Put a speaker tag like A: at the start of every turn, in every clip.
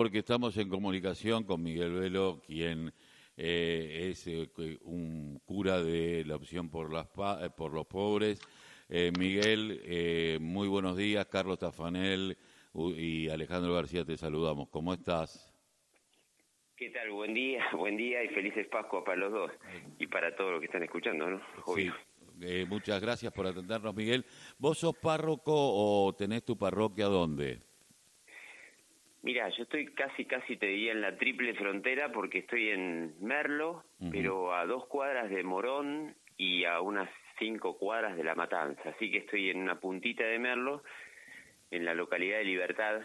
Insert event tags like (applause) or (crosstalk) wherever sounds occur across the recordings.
A: porque estamos en comunicación con Miguel Velo, quien eh, es eh, un cura de la opción por, las eh, por los pobres. Miguel, muy buenos días. Carlos Tafanel y Alejandro García te saludamos. ¿Cómo estás?
B: ¿Qué tal? Buen día, (laughs) buen día y felices Pascua para los dos y para todos los que están escuchando, ¿no?
A: Sí. muchas gracias por atendernos, Miguel. ¿Vos sos párroco o tenés tu parroquia dónde?
B: Mira, yo estoy casi, casi te diría en la triple frontera porque estoy en Merlo, pero a dos cuadras de Morón y a unas cinco cuadras de La Matanza. Así que estoy en una puntita de Merlo, en la localidad de Libertad,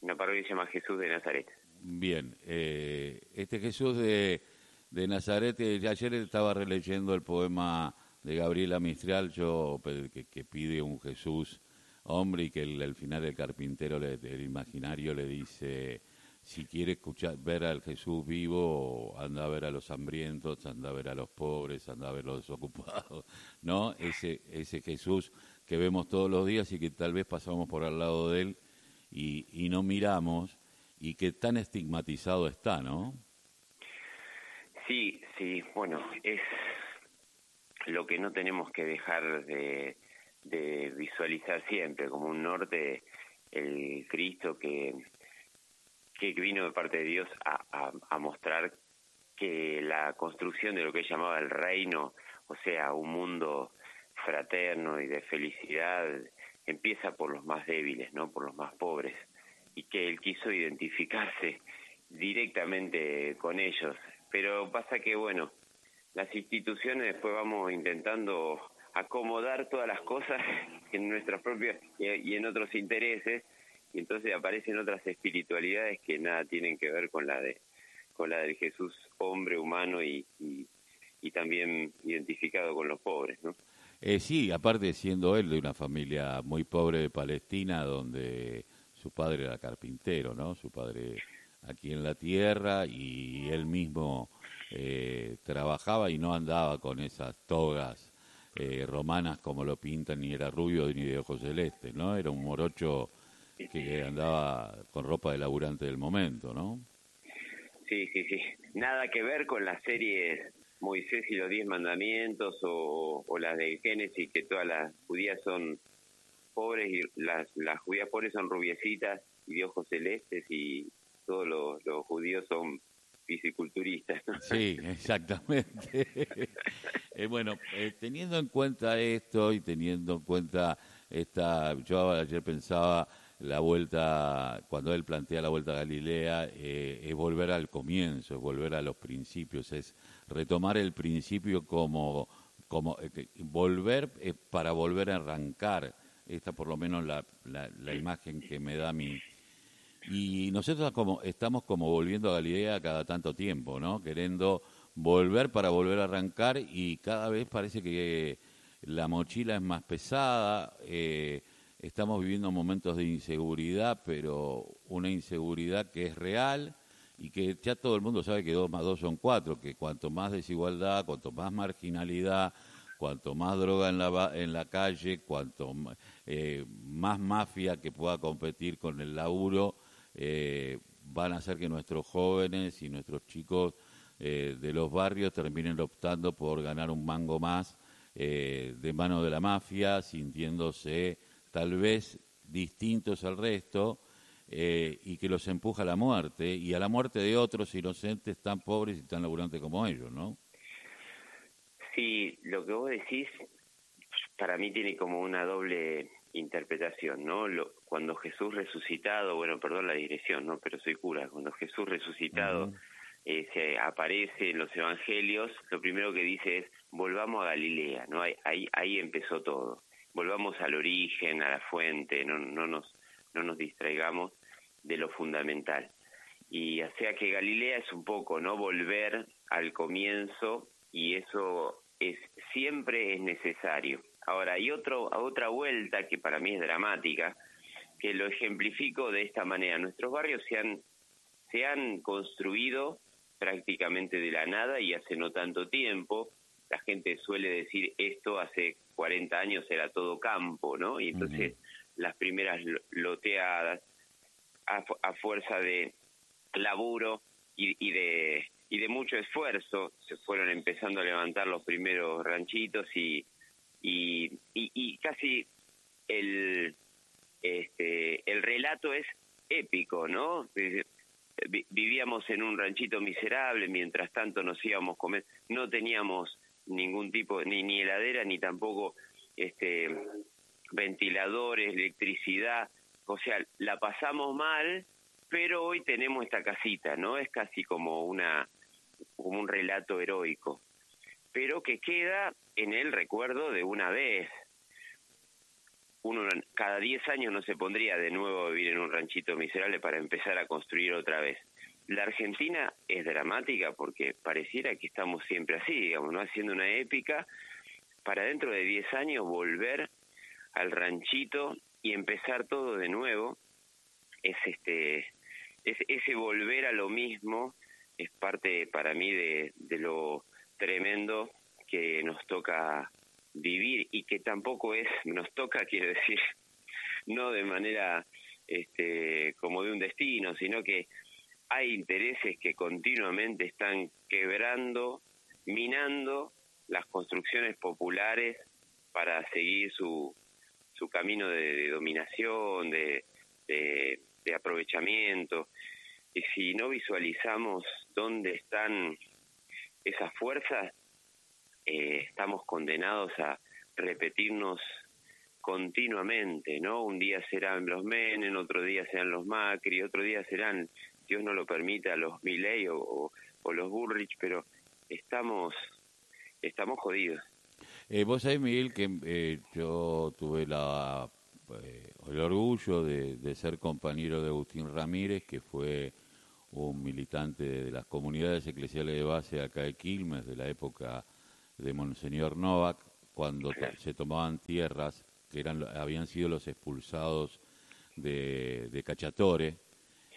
B: una parroquia que se llama Jesús de Nazaret.
A: Bien, eh, este Jesús de, de Nazaret, eh, ayer estaba releyendo el poema de Gabriela Mistral, yo que, que pide un Jesús hombre y que al final el carpintero le, el imaginario le dice si quiere escuchar ver al Jesús vivo anda a ver a los hambrientos anda a ver a los pobres anda a ver a los desocupados (laughs) no ese ese Jesús que vemos todos los días y que tal vez pasamos por al lado de él y, y no miramos y que tan estigmatizado está no
B: sí sí bueno es lo que no tenemos que dejar de de visualizar siempre como un norte el Cristo que, que vino de parte de Dios a, a, mostrar que la construcción de lo que él llamaba el reino, o sea, un mundo fraterno y de felicidad, empieza por los más débiles, ¿no? Por los más pobres. Y que él quiso identificarse directamente con ellos. Pero pasa que, bueno, las instituciones después vamos intentando acomodar todas las cosas (laughs) en nuestras propias y en otros intereses y entonces aparecen otras espiritualidades que nada tienen que ver con la de con la del Jesús hombre humano y, y, también identificado con los pobres no
A: eh, sí aparte siendo él de una familia muy pobre de Palestina donde su padre era carpintero no su padre aquí en la tierra y él mismo eh, trabajaba y no andaba con esas togas eh, romanas como lo pintan, ni era rubio ni de ojos celestes, ¿no? Era un morocho que andaba con ropa de laburante del momento, ¿no?
B: Sí, sí, sí. Nada que ver con las series Moisés y los Diez Mandamientos o, o las de Génesis, que todas las judías son pobres y las, las judías pobres son rubiecitas y de ojos celestes y todos los, los judíos son fisiculturistas.
A: Sí, exactamente. Eh, bueno, eh, teniendo en cuenta esto y teniendo en cuenta esta, yo ayer pensaba la vuelta, cuando él plantea la vuelta a Galilea, eh, es volver al comienzo, es volver a los principios, es retomar el principio como, como volver para volver a arrancar. Esta por lo menos la, la, la imagen que me da mi, y nosotros como, estamos como volviendo a Galilea cada tanto tiempo, ¿no? Queriendo volver para volver a arrancar y cada vez parece que la mochila es más pesada, eh, estamos viviendo momentos de inseguridad, pero una inseguridad que es real y que ya todo el mundo sabe que dos más dos son cuatro, que cuanto más desigualdad, cuanto más marginalidad, cuanto más droga en la, en la calle, cuanto eh, más mafia que pueda competir con el laburo, eh, van a hacer que nuestros jóvenes y nuestros chicos eh, de los barrios terminen optando por ganar un mango más eh, de mano de la mafia, sintiéndose tal vez distintos al resto y que los empuja a la muerte y a la muerte de otros inocentes tan pobres y tan laburantes como ellos, ¿no?
B: Sí, lo que vos decís para mí tiene como una doble interpretación, ¿no? Lo, cuando Jesús resucitado, bueno, perdón la dirección, ¿no? Pero soy cura, cuando Jesús resucitado eh, se aparece en los evangelios, lo primero que dice es, volvamos a Galilea, ¿no? Ahí, ahí, ahí empezó todo. Volvamos al origen, a la fuente, no, no, nos, no nos distraigamos de lo fundamental. Y o sea que Galilea es un poco, ¿no? Volver al comienzo y eso es siempre es necesario. Ahora, hay otro, otra vuelta que para mí es dramática, que lo ejemplifico de esta manera. Nuestros barrios se han, se han construido prácticamente de la nada y hace no tanto tiempo. La gente suele decir esto hace 40 años era todo campo, ¿no? Y entonces las primeras loteadas, a, fuerza de, laburo y, y de y de mucho esfuerzo se fueron empezando a levantar los primeros ranchitos y y, y, casi el este el relato es épico no vivíamos en un ranchito miserable mientras tanto nos íbamos a comer no teníamos ningún tipo ni ni heladera ni tampoco este ventiladores electricidad o sea la pasamos mal pero hoy tenemos esta casita no es casi como una como un relato heroico, pero que queda en el recuerdo de una vez. Uno cada 10 años no se pondría de nuevo a vivir en un ranchito miserable para empezar a construir otra vez. La Argentina es dramática porque pareciera que estamos siempre así, digamos, ¿no? Haciendo una épica para dentro de 10 años volver al ranchito y empezar todo de nuevo. Es este es ese volver a lo mismo es parte para mí de, lo tremendo que nos toca vivir y que tampoco es, nos toca, quiero decir, (laughs) no de manera este, como de un destino, sino que hay intereses que continuamente están quebrando, minando las construcciones populares para seguir su, su camino de, dominación, de, de aprovechamiento. Y si no visualizamos dónde están esas fuerzas, eh, estamos condenados a repetirnos continuamente, ¿no? Un día serán los Menem, otro día serán los Macri, otro día serán, Dios no lo permita, los Milley o, los Bullrich, pero estamos, estamos jodidos.
A: Eh, vos sabés, Miguel, que eh, yo tuve la, eh, el orgullo de, de, ser compañero de Agustín Ramírez, que fue un militante de las comunidades eclesiales de base acá de Quilmes, de la época de Monseñor Novak, cuando se tomaban tierras que eran habían sido los expulsados de, de Cachatore.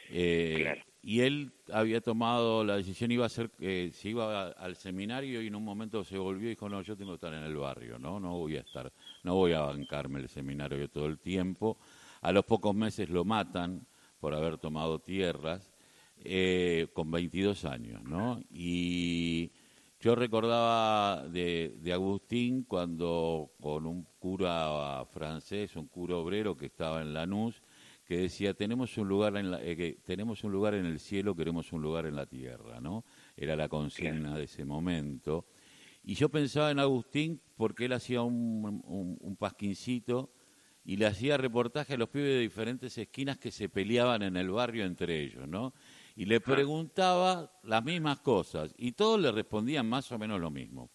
A: Eh, y él había tomado la decisión, iba a ser, que se iba al seminario y en un momento se volvió y dijo, no, yo tengo que estar en el barrio, ¿no? No voy a estar, no voy a bancarme el seminario todo el tiempo. A los pocos meses lo matan por haber tomado tierras eh, con 22 años, ¿no? Y yo recordaba de, Agustín cuando con un cura francés, un cura obrero que estaba en Lanús, que decía tenemos un lugar en la, eh, tenemos un lugar en el cielo, queremos un lugar en la tierra, ¿no? Era la consigna de ese momento. Y yo pensaba en Agustín porque él hacía un, un, un pasquincito y le hacía reportaje a los pibes de diferentes esquinas que se peleaban en el barrio entre ellos, ¿no? Y le preguntaba las mismas cosas y todos le respondían más o menos lo mismo.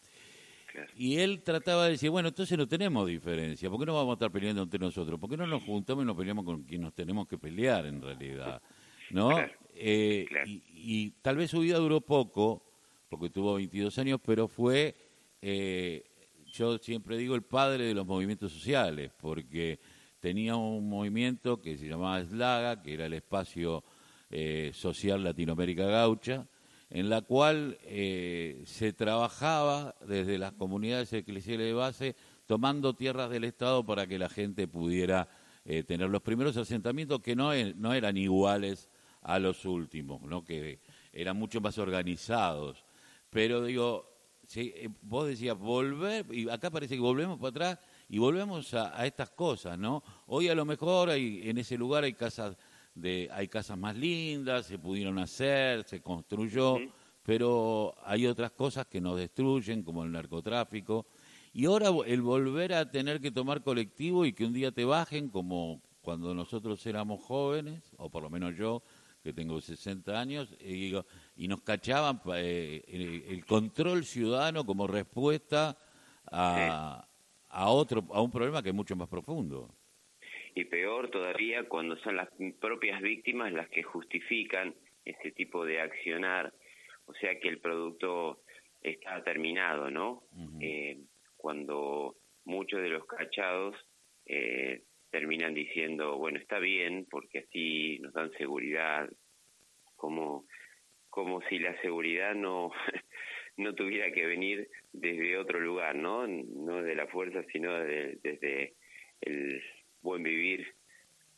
A: Y él trataba de decir, bueno, entonces no tenemos diferencia, ¿por qué no vamos a estar peleando entre nosotros? ¿Por qué no nos juntamos y nos peleamos con quien nos tenemos que pelear en realidad? ¿No? Eh, y, tal vez su vida duró poco, porque tuvo 22 años, pero fue, eh, yo siempre digo, el padre de los movimientos sociales, porque tenía un movimiento que se llamaba SLAGA, que era el espacio eh, social Latinoamérica Gaucha, en la cual eh, se trabajaba desde las comunidades eclesiales de base tomando tierras del Estado para que la gente pudiera eh, tener los primeros asentamientos que no, no eran iguales a los últimos, ¿no? que eran mucho más organizados. Pero digo, vos decías volver, y acá parece que volvemos para atrás y volvemos a, a, estas cosas, ¿no? Hoy a lo mejor hay, en ese lugar hay casas hay casas más lindas, se pudieron hacer, se construyó, pero hay otras cosas que nos destruyen, como el narcotráfico. Y ahora el volver a tener que tomar colectivo y que un día te bajen, como cuando nosotros éramos jóvenes, o por lo menos yo, que tengo 60 años, y, y nos cachaban eh, el, control ciudadano como respuesta a, a, otro, a un problema que es mucho más profundo
B: y peor todavía cuando son las propias víctimas las que justifican ese tipo de accionar, o sea que el producto está terminado, ¿no? eh, cuando muchos de los cachados eh, terminan diciendo, bueno, está bien, porque así nos dan seguridad, como, como si la seguridad no, (laughs) no tuviera que venir desde otro lugar, ¿no? No de la fuerza, sino desde el buen vivir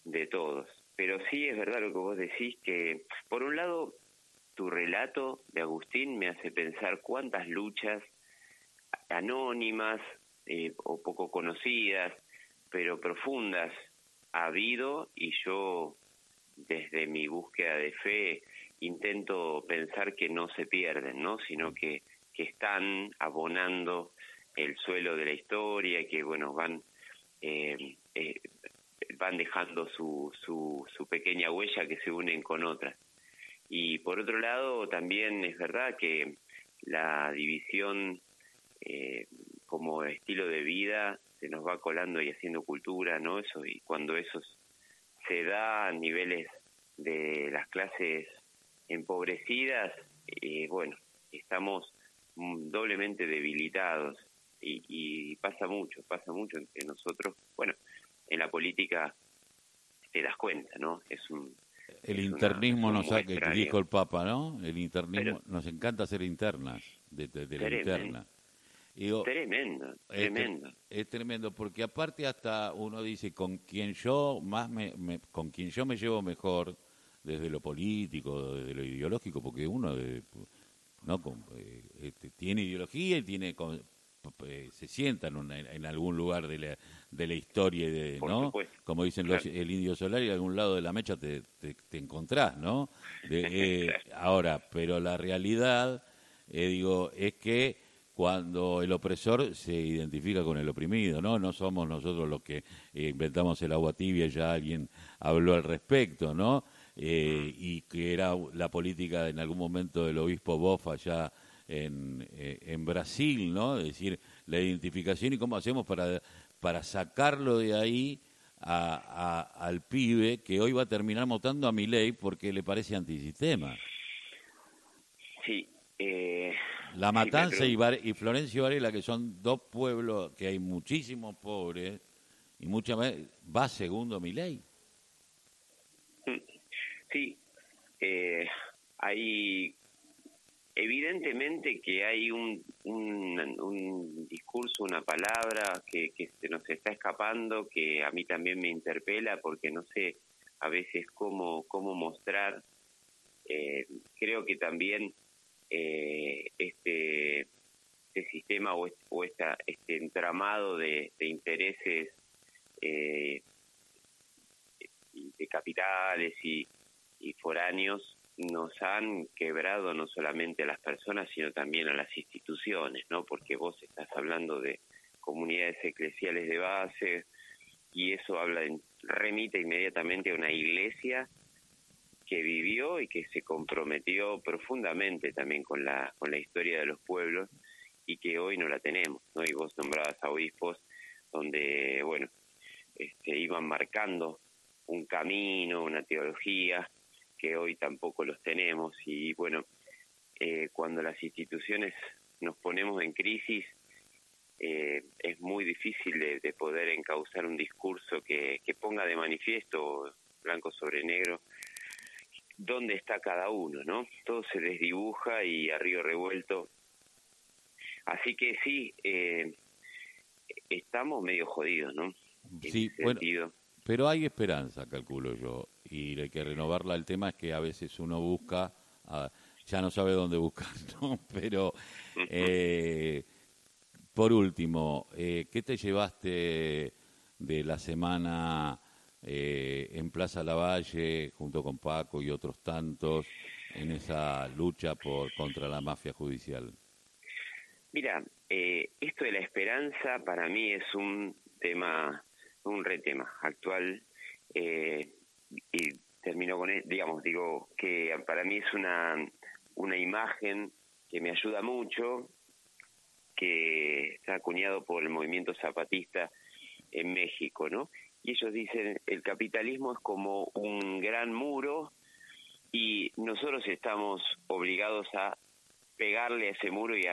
B: de todos. pero sí es verdad lo que vos decís, que por un lado tu relato de Agustín me hace pensar cuántas luchas anónimas eh, o poco conocidas, pero profundas ha habido y yo desde mi búsqueda de fe intento pensar que no se pierden, ¿no? sino que, que están abonando el suelo de la historia y que bueno van van dejando su, su, su pequeña huella que se unen con otras. Y por otro lado, también es verdad que la división eh, como estilo de vida se nos va colando y haciendo cultura, ¿no? Eso, y cuando eso se da a niveles de las clases empobrecidas, eh, bueno, estamos doblemente debilitados y, y pasa mucho, pasa mucho entre nosotros. Bueno, en la política te das cuenta, ¿no? Es un
A: el internismo nos ha, que dijo el Papa, ¿no? El internismo, nos encanta hacer internas, de, la interna.
B: tremendo, tremendo.
A: Es, tremendo, porque aparte hasta uno dice, con quien yo más me, con quien yo me llevo mejor, desde lo político, desde lo ideológico, porque uno no eh, este, tiene ideología y tiene se sienta en, algún lugar de la, de la historia, de, ¿no? Como dicen los, el indio solar y algún lado de la mecha te, te, encontrás, ¿no? (laughs) Eh, ahora, pero la realidad, eh, digo, es que cuando el opresor se identifica con el oprimido, ¿no? No somos nosotros los que inventamos el agua tibia, ya alguien habló al respecto, ¿no? y que era la política en algún momento del obispo Bofa ya en, eh, en Brasil, ¿no? Es decir, la identificación y cómo hacemos para, para sacarlo de ahí a, al pibe que hoy va a terminar votando a mi ley porque le parece antisistema.
B: Sí. Eh,
A: la Matanza y, y Florencio Varela, que son dos pueblos que hay muchísimos pobres y muchas veces va segundo mi ley.
B: Sí, eh, hay Evidentemente que hay un, discurso, una palabra que, se nos está escapando, que a mí también me interpela porque no sé a veces cómo, cómo mostrar. Eh, creo que también eh, este, este sistema o, o esta, este entramado de, intereses eh, de capitales y foráneos nos han quebrado no solamente a las personas, sino también a las instituciones, ¿no? Porque vos estás hablando de comunidades eclesiales de base y eso habla remite inmediatamente a una iglesia que vivió y que se comprometió profundamente también con la con la historia de los pueblos y que hoy no la tenemos, ¿no? Y vos nombrabas a obispos donde, bueno, este, iban marcando un camino, una teología, que hoy tampoco los tenemos y bueno, eh, cuando las instituciones nos ponemos en crisis eh, es muy difícil de, poder encauzar un discurso que, que ponga de manifiesto blanco sobre negro dónde está cada uno, ¿no? Todo se desdibuja y a río revuelto. Así que sí, eh, estamos medio jodidos, ¿no?
A: sí, bueno, pero hay esperanza, calculo yo y hay que renovarla. El tema es que a veces uno busca, ya no sabe dónde buscar, (laughs) ¿no? Pero, eh, por último, eh, ¿qué te llevaste de la semana eh, en Plaza Lavalle junto con Paco y otros tantos en esa lucha por contra la mafia judicial?
B: Mira, esto de la esperanza para mí es un tema, un retema actual. Eh, y termino con, digamos, digo que para mí es una, una imagen que me ayuda mucho, que está acuñado por el movimiento zapatista en México, ¿no? Y ellos dicen, el capitalismo es como un gran muro y nosotros estamos obligados a pegarle a ese muro y,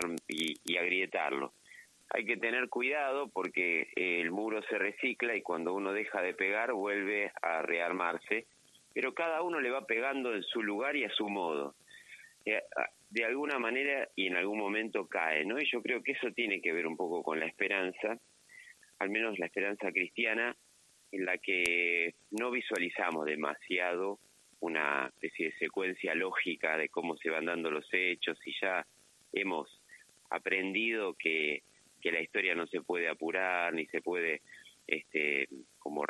B: y agrietarlo. Hay que tener cuidado porque el muro se recicla y cuando uno deja de pegar vuelve a rearmarse, pero cada uno le va pegando en su lugar y a su modo. Eh, de alguna manera y en algún momento cae, ¿no? Y yo creo que eso tiene que ver un poco con la esperanza, al menos la esperanza cristiana, en la que no visualizamos demasiado una especie de secuencia lógica de cómo se van dando los hechos y ya hemos aprendido que, que la historia no se puede apurar ni se puede este como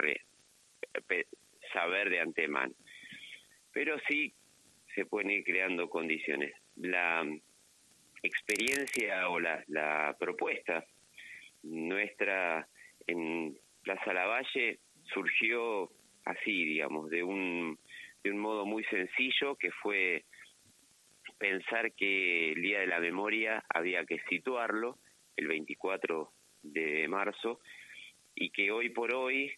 B: saber de antemano. Pero sí se pueden ir creando condiciones. La experiencia o la, la propuesta nuestra en Plaza Lavalle surgió así, digamos, de un, de un modo muy sencillo que fue pensar que el Día de la Memoria había que situarlo el 24 de marzo y que hoy por hoy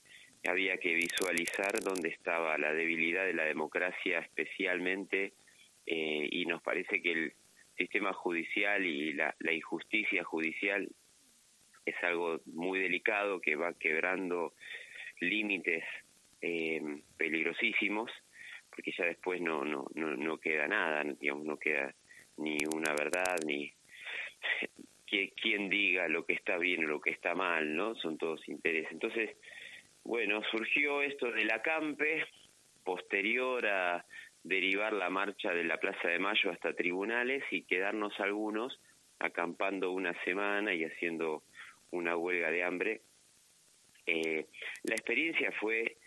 B: había que visualizar dónde estaba la debilidad de la democracia especialmente eh, y nos parece que el sistema judicial y la, la injusticia judicial es algo muy delicado que va quebrando límites eh, peligrosísimos porque ya después no, no, no, no queda nada, digamos, no queda ni una verdad, ni (laughs) quien diga lo que está bien o lo que está mal, ¿no? Son todos intereses. Entonces, bueno, surgió esto del acampe, posterior a derivar la marcha de la Plaza de Mayo hasta tribunales y quedarnos algunos acampando una semana y haciendo una huelga de hambre. Eh, la experiencia fue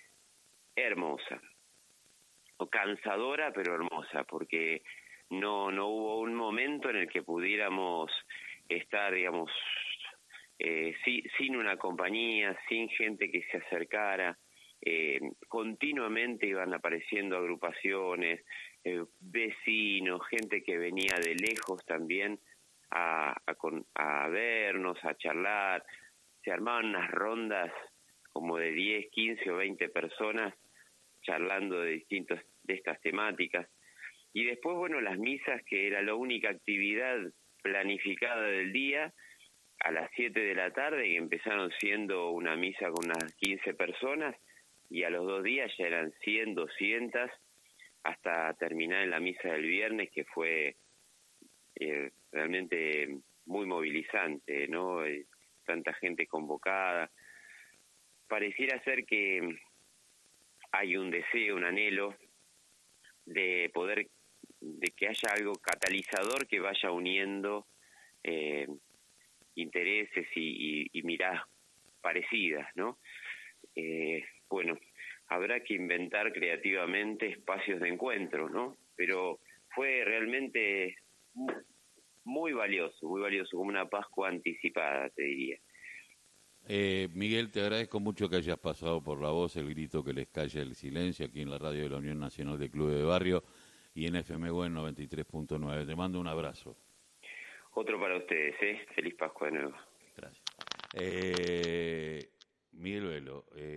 B: hermosa, o cansadora pero hermosa, porque no, no hubo un momento en el que pudiéramos estar, digamos, eh, sin una compañía, sin gente que se acercara. Eh, continuamente iban apareciendo agrupaciones, eh, vecinos, gente que venía de lejos también a, a, vernos, a charlar. Se armaban unas rondas como de 10, 15 o 20 personas charlando de distintos de estas temáticas. Y después, bueno, las misas, que era la única actividad planificada del día, a las 7 de la tarde, que empezaron siendo una misa con unas 15 personas, y a los dos días ya eran 100, 200, hasta terminar en la misa del viernes, que fue eh, realmente muy movilizante, ¿no? Eh, tanta gente convocada. Pareciera ser que hay un deseo, un anhelo de poder, de que haya algo catalizador que vaya uniendo eh, intereses y, y, miradas parecidas, ¿no? Eh, bueno, habrá que inventar creativamente espacios de encuentro, ¿no? Pero fue realmente muy valioso, muy valioso, como una Pascua anticipada, te diría.
A: Eh, Miguel, te agradezco mucho que hayas pasado por la voz, el grito que les calla el silencio aquí en la radio de la Unión Nacional de Clubes de Barrio y en FMW en 93.9. Te mando un abrazo.
B: Otro para ustedes, ¿eh? Feliz Pascua de nuevo.
A: Gracias. Eh, Miguel Velo, eh,